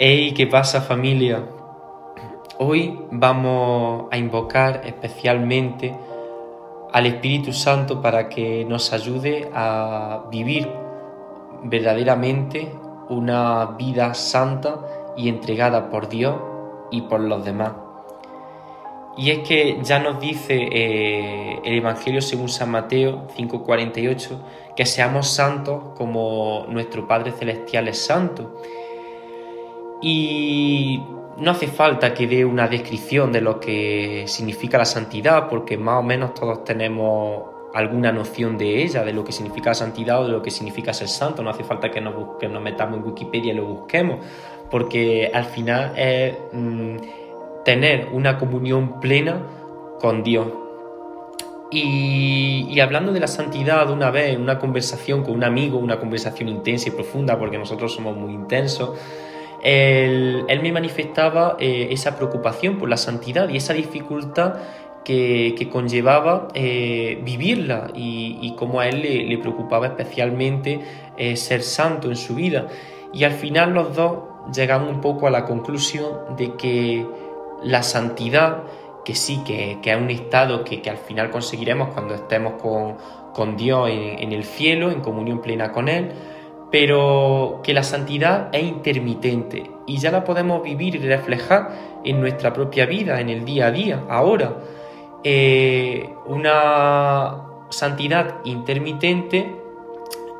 Hey, ¿qué pasa familia? Hoy vamos a invocar especialmente al Espíritu Santo para que nos ayude a vivir verdaderamente una vida santa y entregada por Dios y por los demás. Y es que ya nos dice eh, el Evangelio según San Mateo 5:48 que seamos santos como nuestro Padre Celestial es santo. Y no hace falta que dé una descripción de lo que significa la santidad, porque más o menos todos tenemos alguna noción de ella, de lo que significa la santidad o de lo que significa ser santo. No hace falta que nos, nos metamos en Wikipedia y lo busquemos, porque al final es mm, tener una comunión plena con Dios. Y, y, hablando de la santidad una vez en una conversación con un amigo, una conversación intensa y profunda, porque nosotros somos muy intensos, él, me manifestaba eh, esa preocupación por la santidad y esa dificultad que, conllevaba eh, vivirla y, cómo a él le, preocupaba especialmente eh, ser santo en su vida. Y al final los dos llegamos un poco a la conclusión de que la santidad, que sí, que, es un estado que, al final conseguiremos cuando estemos con, Dios en el cielo, en comunión plena con Él, pero que la santidad es intermitente y ya la podemos vivir y reflejar en nuestra propia vida, en el día a día, ahora. Eh, una santidad intermitente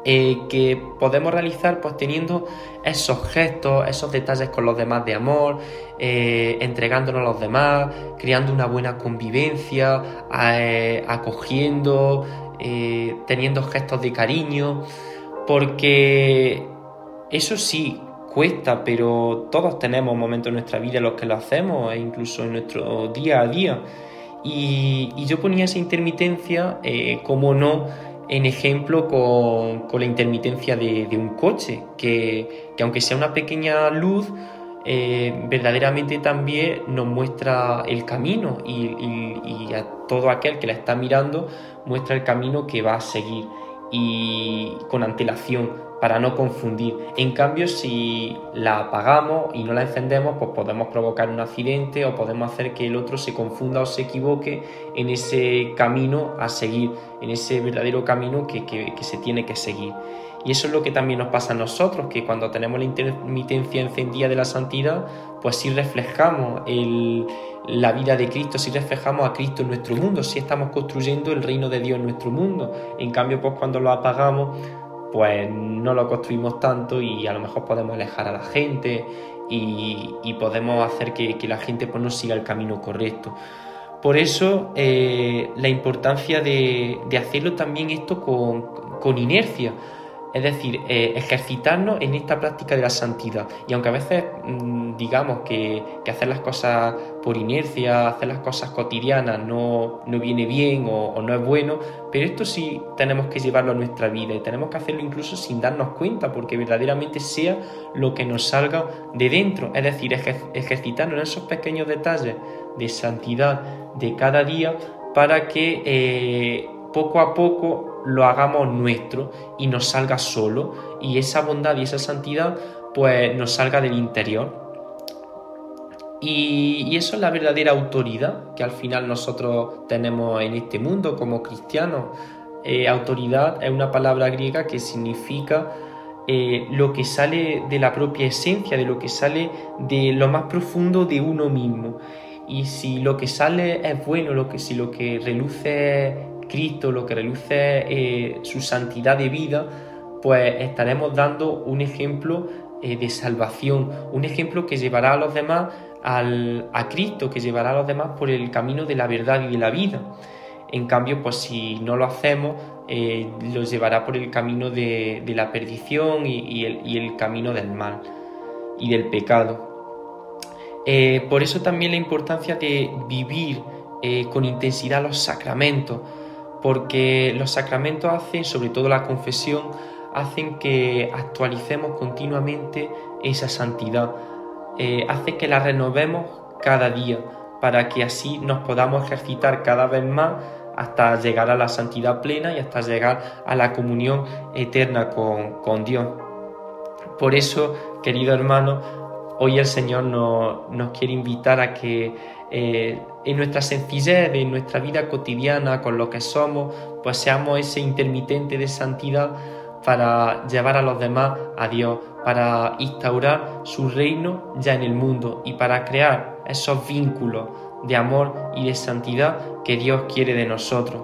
eh, que podemos realizar pues teniendo esos gestos, esos detalles con los demás de amor, eh, entregándonos a los demás, creando una buena convivencia, acogiendo, teniendo gestos de cariño porque eso sí cuesta, pero todos tenemos momentos en nuestra vida en los que lo hacemos, e incluso en nuestro día a día. Y, yo ponía esa intermitencia, eh, como no, en ejemplo con, la intermitencia de, un coche, que, aunque sea una pequeña luz, eh, verdaderamente también nos muestra el camino y, a todo aquel que la está mirando muestra el camino que va a seguir y con antelación para no confundir. En cambio, si la apagamos y no la encendemos, pues podemos provocar un accidente o podemos hacer que el otro se confunda o se equivoque en ese camino a seguir, en ese verdadero camino que, se tiene que seguir. Y eso es lo que también nos pasa a nosotros, que cuando tenemos la intermitencia encendida de la santidad, pues sí reflejamos la vida de Cristo, sí reflejamos a Cristo en nuestro mundo, sí estamos construyendo el reino de Dios en nuestro mundo. En cambio, pues cuando lo apagamos, pues no lo construimos tanto y a lo mejor podemos alejar a la gente y, podemos hacer que, la gente pues, no siga el camino correcto. Por eso eh, la importancia de, hacerlo también esto con, con inercia es decir, eh, ejercitarnos en esta práctica de la santidad. Y aunque a veces mm, digamos que, hacer las cosas por inercia, hacer las cosas cotidianas no, viene bien o, no es bueno, pero esto sí tenemos que llevarlo a nuestra vida y tenemos que hacerlo incluso sin darnos cuenta, porque verdaderamente sea lo que nos salga de dentro. Es decir, ejercitarnos en esos pequeños detalles de santidad de cada día para que eh, poco a poco lo hagamos nuestro y nos salga solo y esa bondad y esa santidad pues nos salga del interior. Y, eso es la verdadera autoridad que al final nosotros tenemos en este mundo como cristianos. Eh, autoridad es una palabra griega que significa eh, lo que sale de la propia esencia, de lo que sale de lo más profundo de uno mismo. Y si lo que sale es bueno, lo que, si lo que reluce Cristo, lo que reluce eh, su santidad de vida, pues estaremos dando un ejemplo eh, de salvación, un ejemplo que llevará a los demás al, a Cristo, que llevará a los demás por el camino de la verdad y de la vida. En cambio, pues si no lo hacemos, eh, los llevará por el camino de, la perdición y, el, camino del mal y del pecado. por eso también la importancia de vivir con intensidad los sacramentos, porque los sacramentos hacen, sobre todo la confesión, hacen que actualicemos continuamente esa santidad, eh, hace que la renovemos cada día, para que así nos podamos ejercitar cada vez más hasta llegar a la santidad plena y hasta llegar a la comunión eterna con, con Dios. Por eso, querido hermano, hoy el Señor nos, quiere invitar a que eh, en nuestra sencillez, en nuestra vida cotidiana, con lo que somos, pues seamos ese intermitente de santidad para llevar a los demás a Dios, para instaurar su reino ya en el mundo y para crear esos vínculos de amor y de santidad que Dios quiere de nosotros.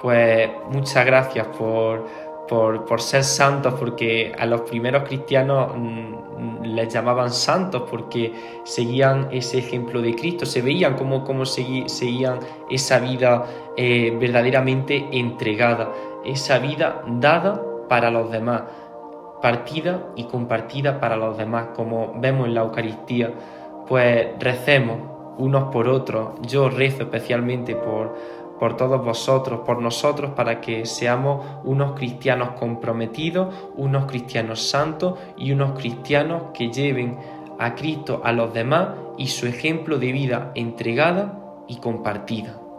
Pues muchas gracias por, por, ser santos, porque a los primeros cristianos mm, les llamaban santos porque seguían ese ejemplo de Cristo, se veían como, como seguían esa vida eh, verdaderamente entregada, esa vida dada para los demás, partida y compartida para los demás, como vemos en la Eucaristía. Pues recemos unos por otros, yo rezo especialmente por por todos vosotros, por nosotros, para que seamos unos cristianos comprometidos, unos cristianos santos y unos cristianos que lleven a Cristo a los demás y su ejemplo de vida entregada y compartida.